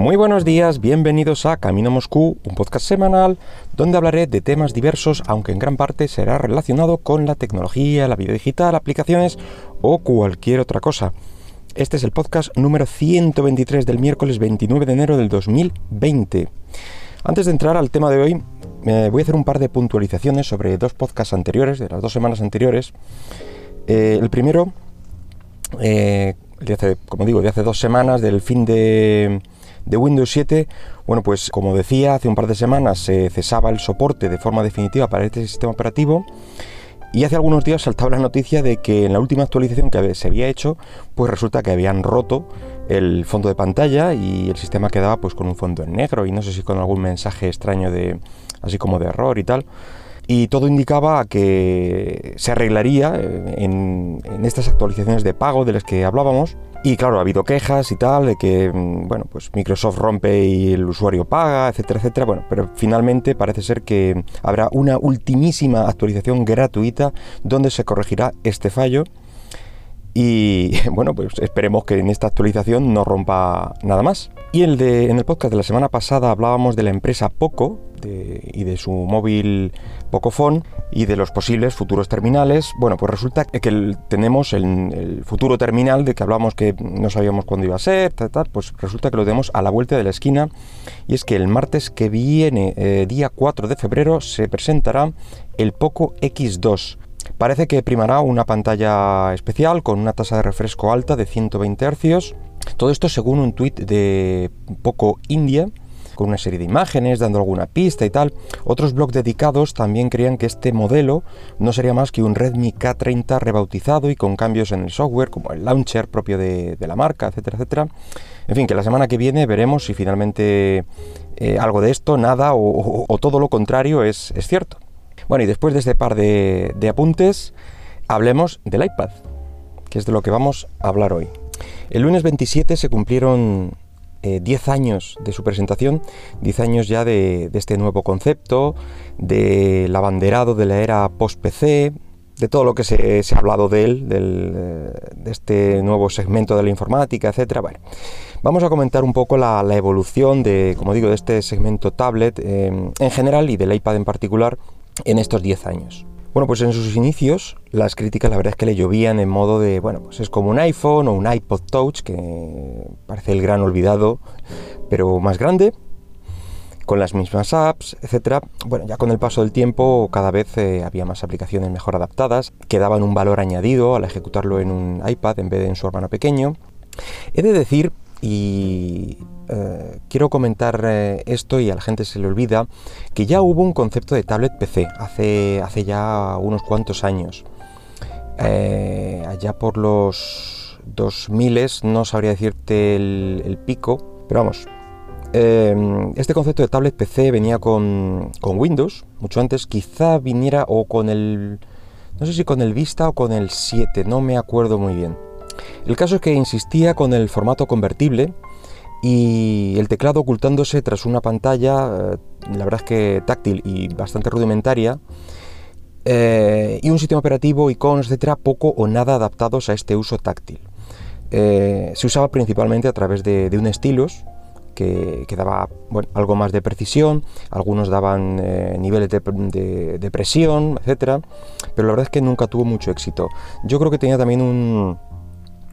Muy buenos días, bienvenidos a Camino Moscú, un podcast semanal donde hablaré de temas diversos, aunque en gran parte será relacionado con la tecnología, la vida digital, aplicaciones o cualquier otra cosa. Este es el podcast número 123 del miércoles 29 de enero del 2020. Antes de entrar al tema de hoy, me voy a hacer un par de puntualizaciones sobre dos podcasts anteriores, de las dos semanas anteriores. Eh, el primero, eh, de hace, como digo, de hace dos semanas, del fin de, de Windows 7, bueno, pues como decía, hace un par de semanas se cesaba el soporte de forma definitiva para este sistema operativo. Y hace algunos días saltaba la noticia de que en la última actualización que se había hecho, pues resulta que habían roto el fondo de pantalla y el sistema quedaba pues con un fondo en negro y no sé si con algún mensaje extraño de así como de error y tal. Y todo indicaba que se arreglaría eh, en, estas actualizaciones de pago de las que hablábamos. Y claro, ha habido quejas y tal, de que mm, bueno, pues Microsoft rompe y el usuario paga, etcétera, etcétera. Bueno, pero finalmente parece ser que habrá una ultimísima actualización gratuita donde se corregirá este fallo. Y bueno, pues esperemos que en esta actualización no rompa nada más. Y el de, en el podcast de la semana pasada hablábamos de la empresa Poco y de su móvil Pocophone y de los posibles futuros terminales. Bueno, pues resulta que tenemos el, futuro terminal de que hablamos que no sabíamos cuándo iba a ser, pues resulta que lo tenemos a la vuelta de la esquina y es que el martes que viene, eh, día 4 de febrero, se presentará el Poco X2. Parece que primará una pantalla especial con una tasa de refresco alta de 120 Hz. Todo esto según un tuit de Poco India con una serie de imágenes, dando alguna pista y tal. Otros blogs dedicados también creían que este modelo no sería más que un Redmi K30 rebautizado y con cambios en el software, como el launcher propio de, la marca, etcétera, etcétera. En fin, que la semana que viene veremos si finalmente eh, algo de esto, nada o, todo lo contrario es, cierto. Bueno, y después de este par de, apuntes, hablemos del iPad, que es de lo que vamos a hablar hoy. El lunes 27 se cumplieron 10 eh, años de su presentación, 10 años ya de, este nuevo concepto, del abanderado de la era post-PC, de todo lo que se, ha hablado de él, eh, de este nuevo segmento de la informática, etc. Bueno, vamos a comentar un poco la, evolución de, como digo, de este segmento tablet eh, en general y del iPad en particular en estos 10 años. Bueno, pues en sus inicios las críticas la verdad es que le llovían en modo de, bueno, pues es como un iPhone o un iPod Touch, que parece el gran olvidado, pero más grande, con las mismas apps, etcétera. Bueno, ya con el paso del tiempo cada vez eh, había más aplicaciones mejor adaptadas, que daban un valor añadido al ejecutarlo en un iPad en vez de en su hermano pequeño. He de decir y eh, quiero comentar eh, esto y a la gente se le olvida que ya hubo un concepto de tablet PC hace, hace ya unos cuantos años. Eh, allá por los 2000 no sabría decirte el, pico, pero vamos. este concepto de tablet PC venía con, con Windows, mucho antes, quizá viniera o con el... No sé si con el Vista o con el 7, no me acuerdo muy bien. El caso es que insistía con el formato convertible y el teclado ocultándose tras una pantalla, eh, la verdad es que táctil y bastante rudimentaria, eh, y un sistema operativo, iconos, etcétera, poco o nada adaptados a este uso táctil. Eh, se usaba principalmente a través de, un estilos que, daba algo más de precisión, algunos daban niveles de, de, presión, etcétera, pero la verdad es que nunca tuvo mucho éxito. Yo creo que tenía también un,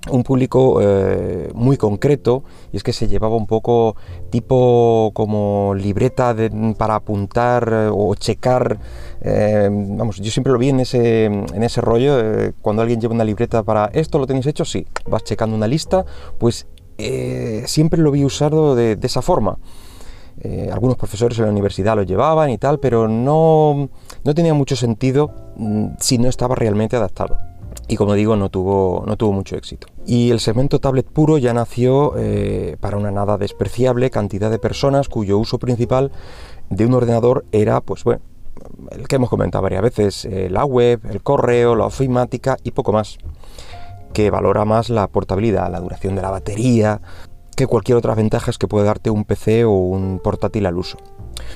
un público eh, muy concreto y es que se llevaba un poco tipo como libreta para apuntar eh, o checar eh, vamos yo siempre lo vi en ese, en ese rollo cuando alguien lleva una libreta para esto lo tenéis hecho sí vas checando una lista pues siempre lo vi usado de, esa forma. Algunos profesores en la universidad lo llevaban y tal pero no, no tenía mucho sentido mm, si no estaba realmente adaptado y como digo no tuvo, no tuvo mucho éxito. Y el segmento tablet puro ya nació eh, para una nada despreciable cantidad de personas cuyo uso principal de un ordenador era, pues bueno, el que hemos comentado varias veces, eh, la web, el correo, la ofimática y poco más, que valora más la portabilidad, la duración de la batería, que cualquier otra ventajas que puede darte un PC o un portátil al uso.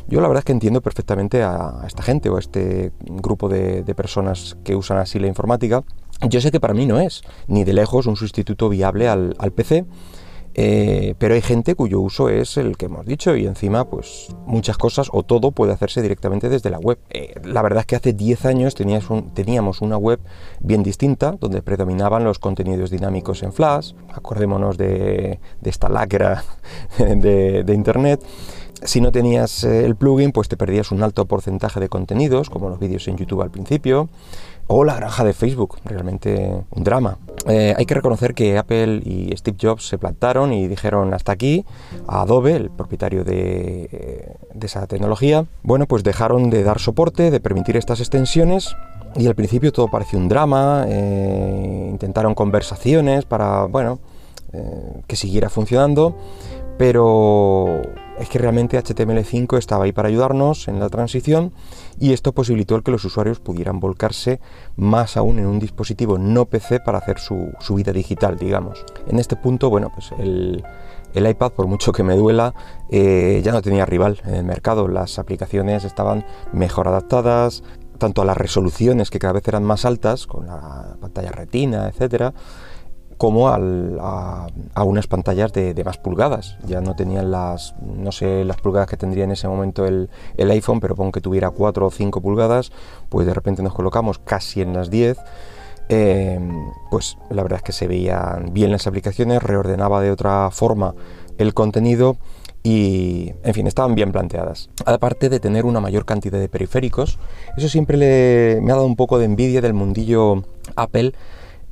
Yo la verdad es que entiendo perfectamente a, esta gente o a este grupo de personas que usan así la informática, yo sé que para mí no es, ni de lejos, un sustituto viable al, PC. Eh, pero hay gente cuyo uso es el que hemos dicho y encima pues muchas cosas o todo puede hacerse directamente desde la web. Eh, la verdad es que hace 10 años teníamos una web bien distinta donde predominaban los contenidos dinámicos en Flash, acordémonos de, esta lacra de, de Internet si no tenías eh, el plugin, pues te perdías un alto porcentaje de contenidos, como los vídeos en YouTube al principio, o la granja de Facebook, realmente un drama. Eh, hay que reconocer que Apple y Steve Jobs se plantaron y dijeron hasta aquí a Adobe, el propietario de, eh, de esa tecnología. Bueno, pues dejaron de dar soporte, de permitir estas extensiones y al principio todo pareció un drama, intentaron conversaciones para, bueno, que siguiera funcionando, pero es que realmente HTML5 estaba ahí para ayudarnos en la transición y esto posibilitó el que los usuarios pudieran volcarse más aún en un dispositivo no PC para hacer su, vida digital, digamos. En este punto, bueno, pues el, iPad, por mucho que me duela, eh, ya no tenía rival en el mercado. Las aplicaciones estaban mejor adaptadas, tanto a las resoluciones que cada vez eran más altas, con la pantalla retina, etcétera, como a, unas pantallas de, más pulgadas. Ya no tenían las, no sé las pulgadas que tendría en ese momento el, iPhone, pero pongo que tuviera 4 o 5 pulgadas, pues de repente nos colocamos casi en las 10. Em, pues la verdad es que se veían bien las aplicaciones, reordenaba de otra forma el contenido y, en fin, estaban bien planteadas. Aparte de tener una mayor cantidad de periféricos, eso siempre me ha dado un poco de envidia del mundillo Apple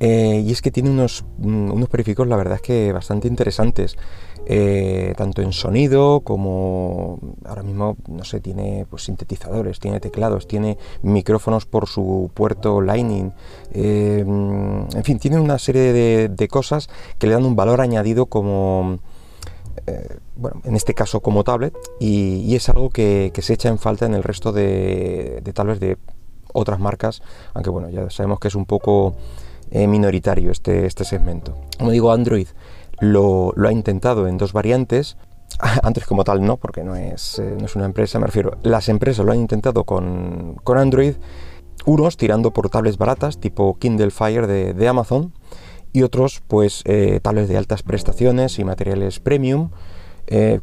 eh, y es que tiene unos, mm, unos periféricos, la verdad es que bastante interesantes, eh, tanto en sonido como ahora mismo, no sé, tiene pues, sintetizadores, tiene teclados, tiene micrófonos por su puerto Lightning, eh, mm, en fin, tiene una serie de, cosas que le dan un valor añadido como... bueno, en este caso como tablet, y, es algo que, se echa en falta en el resto de, de tablets de otras marcas, aunque bueno, ya sabemos que es un poco eh, minoritario este, este segmento. Como digo, Android lo, ha intentado en dos variantes. Android como tal no, porque no es, eh, no es una empresa, me refiero. Las empresas lo han intentado con, Android, unos tirando por tablets baratas, tipo Kindle Fire de, Amazon, y otros pues eh, tablets de altas prestaciones y materiales premium.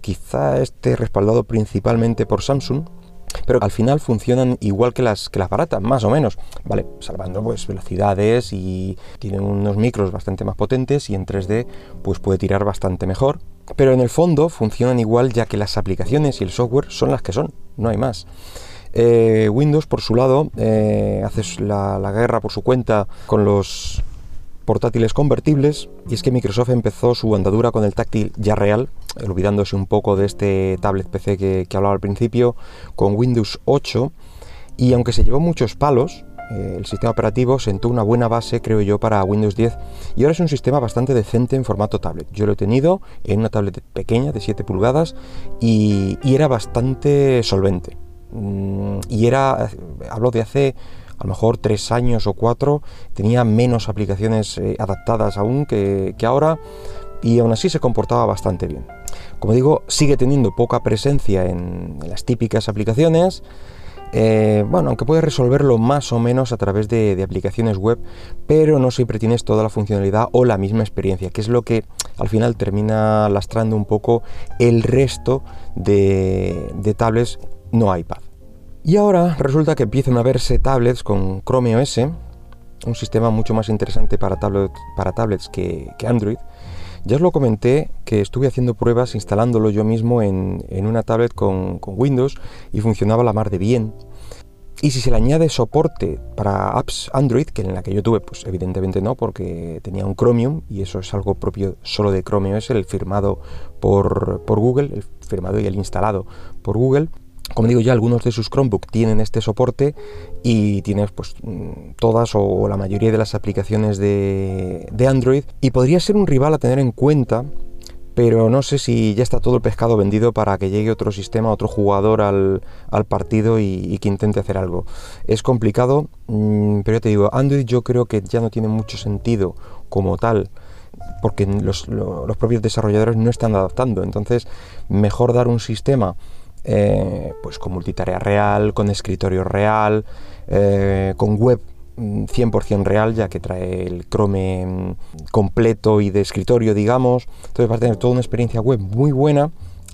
quizá esté respaldado principalmente por Samsung, pero al final funcionan igual que las, que las baratas, más o menos, ¿vale? Salvando pues velocidades y tienen unos micros bastante más potentes y en 3D pues puede tirar bastante mejor. Pero en el fondo funcionan igual ya que las aplicaciones y el software son las que son, no hay más. Eh, Windows, por su lado, eh, hace la, la, guerra por su cuenta con los portátiles convertibles y es que Microsoft empezó su andadura con el táctil ya real, olvidándose un poco de este tablet PC que, hablaba al principio, con Windows 8 y aunque se llevó muchos palos, eh, el sistema operativo sentó una buena base, creo yo, para Windows 10 y ahora es un sistema bastante decente en formato tablet. Yo lo he tenido en una tablet pequeña de 7 pulgadas y, era bastante solvente. Mm, y era, hablo de hace a lo mejor tres años o cuatro, tenía menos aplicaciones eh, adaptadas aún que, ahora y aún así se comportaba bastante bien. Como digo, sigue teniendo poca presencia en, las típicas aplicaciones, eh, bueno, aunque puedes resolverlo más o menos a través de, aplicaciones web, pero no siempre tienes toda la funcionalidad o la misma experiencia, que es lo que al final termina lastrando un poco el resto de, de tablets no iPad. Y ahora resulta que empiezan a verse tablets con Chrome OS, un sistema mucho más interesante para, tablets que, Android. Ya os lo comenté que estuve haciendo pruebas instalándolo yo mismo en, una tablet con, Windows y funcionaba la mar de bien. Y si se le añade soporte para apps Android, que en la que yo tuve, pues evidentemente no, porque tenía un Chromium y eso es algo propio solo de Chrome OS, el firmado por Google, el firmado y el instalado por Google, como digo ya, algunos de sus Chromebook tienen este soporte y tienes pues mm, todas o la mayoría de las aplicaciones de, Android y podría ser un rival a tener en cuenta pero no sé si ya está todo el pescado vendido para que llegue otro sistema, otro jugador al, partido y, que intente hacer algo. Es complicado, mm, pero ya te digo, Android yo creo que ya no tiene mucho sentido como tal, porque los, los propios desarrolladores no están adaptando. Entonces, mejor dar un sistema eh, pues con multitarea real, con escritorio real, eh, con web 100% mm, real, ya que trae el Chrome mm, completo y de escritorio, digamos. Entonces vas a tener toda una experiencia web muy buena.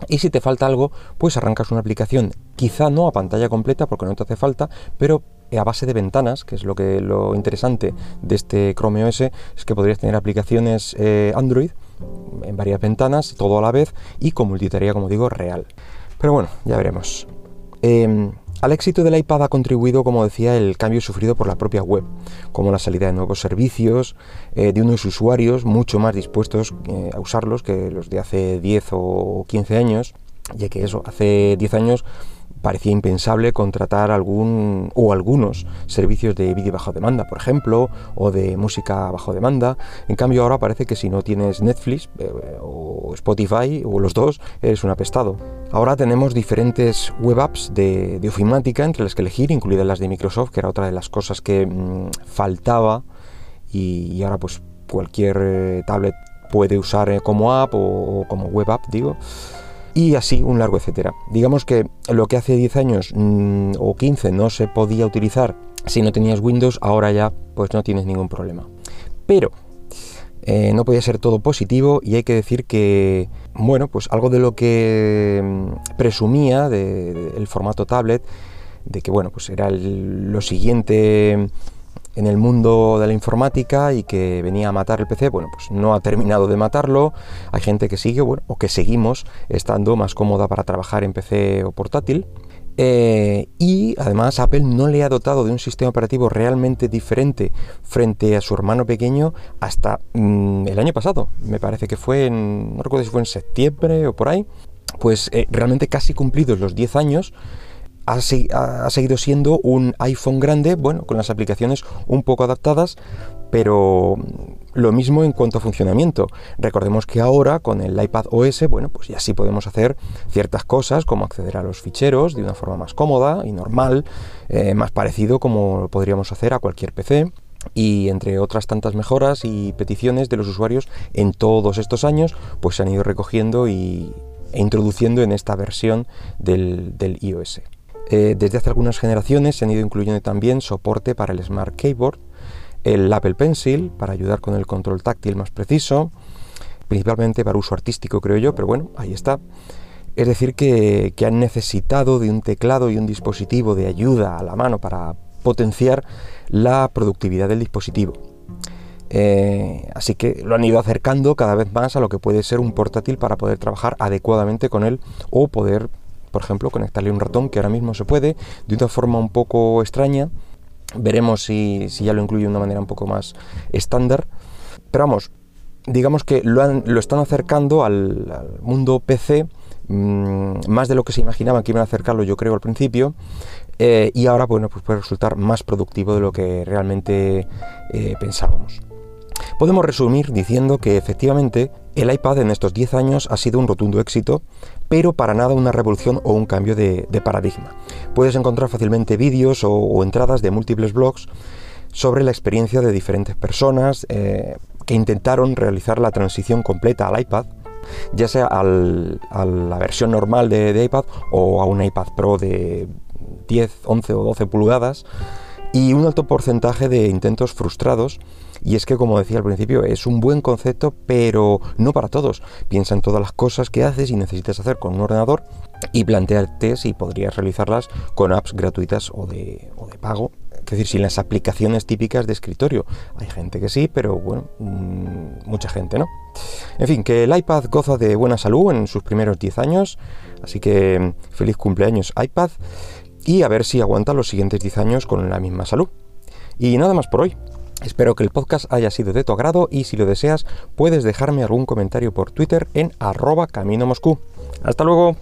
Y si te falta algo, pues arrancas una aplicación, quizá no a pantalla completa porque no te hace falta, pero a base de ventanas, que es lo que lo interesante de este Chrome OS, es que podrías tener aplicaciones eh, Android en varias ventanas, todo a la vez y con multitarea, como digo, real. Pero bueno, ya veremos. Em, al éxito del iPad ha contribuido, como decía, el cambio sufrido por la propia web, como la salida de nuevos servicios, eh, de unos usuarios mucho más dispuestos eh, a usarlos que los de hace 10 o 15 años, ya que eso, hace 10 años parecía impensable contratar algún o algunos servicios de vídeo bajo demanda, por ejemplo, o de música bajo demanda. En cambio, ahora parece que si no tienes Netflix eh, o Spotify o los dos, eres un apestado. Ahora tenemos diferentes web apps de, de ofimática entre las que elegir, incluidas las de Microsoft, que era otra de las cosas que mm, faltaba y, ahora pues cualquier eh, tablet puede usar eh, como app o como web app, digo y así un largo etcétera. Digamos que lo que hace 10 años mm, o 15 no se podía utilizar si no tenías Windows, ahora ya pues no tienes ningún problema. Pero eh, no podía ser todo positivo y hay que decir que, bueno, pues algo de lo que mm, presumía del formato tablet, de que, bueno, pues era lo siguiente en el mundo de la informática y que venía a matar el PC, bueno, pues no ha terminado de matarlo. Hay gente que sigue, bueno, o que seguimos estando más cómoda para trabajar en PC o portátil. Eh, y además Apple no le ha dotado de un sistema operativo realmente diferente frente a su hermano pequeño hasta mm, el año pasado. Me parece que fue en, no recuerdo si fue en septiembre o por ahí. Pues eh, realmente casi cumplidos los 10 años ha, seguido siendo un iPhone grande, bueno, con las aplicaciones un poco adaptadas, pero lo mismo en cuanto a funcionamiento. Recordemos que ahora con el iPad OS, bueno, pues ya sí podemos hacer ciertas cosas como acceder a los ficheros de una forma más cómoda y normal, eh, más parecido como podríamos hacer a cualquier PC y entre otras tantas mejoras y peticiones de los usuarios en todos estos años, pues se han ido recogiendo y, e introduciendo en esta versión del, del iOS. Eh, desde hace algunas generaciones se han ido incluyendo también soporte para el Smart Keyboard, el Apple Pencil para ayudar con el control táctil más preciso, principalmente para uso artístico creo yo, pero bueno, ahí está. Es decir, que, han necesitado de un teclado y un dispositivo de ayuda a la mano para potenciar la productividad del dispositivo. Eh, así que lo han ido acercando cada vez más a lo que puede ser un portátil para poder trabajar adecuadamente con él o poder por ejemplo, conectarle un ratón, que ahora mismo se puede, de una forma un poco extraña. Veremos si, ya lo incluye de una manera un poco más estándar. Pero vamos, digamos que lo, están acercando al, mundo PC mm, más de lo que se imaginaban que iban a acercarlo yo creo al principio eh, y ahora bueno pues puede resultar más productivo de lo que realmente eh, pensábamos. Podemos resumir diciendo que efectivamente el iPad en estos 10 años ha sido un rotundo éxito, pero para nada una revolución o un cambio de, paradigma. Puedes encontrar fácilmente vídeos o, entradas de múltiples blogs sobre la experiencia de diferentes personas eh, que intentaron realizar la transición completa al iPad, ya sea a la versión normal de, iPad o a un iPad Pro de 10, 11 o 12 pulgadas, y un alto porcentaje de intentos frustrados y es que, como decía al principio, es un buen concepto, pero no para todos. Piensa en todas las cosas que haces y necesitas hacer con un ordenador y plantearte si podrías realizarlas con apps gratuitas o de, pago. Es decir, sin las aplicaciones típicas de escritorio. Hay gente que sí, pero bueno, mm, mucha gente no. En fin, que el iPad goza de buena salud en sus primeros 10 años, así que mm, feliz cumpleaños iPad y a ver si aguanta los siguientes 10 años con la misma salud. Y nada más por hoy. Espero que el podcast haya sido de tu agrado y si lo deseas puedes dejarme algún comentario por Twitter en arroba camino moscú. Hasta luego.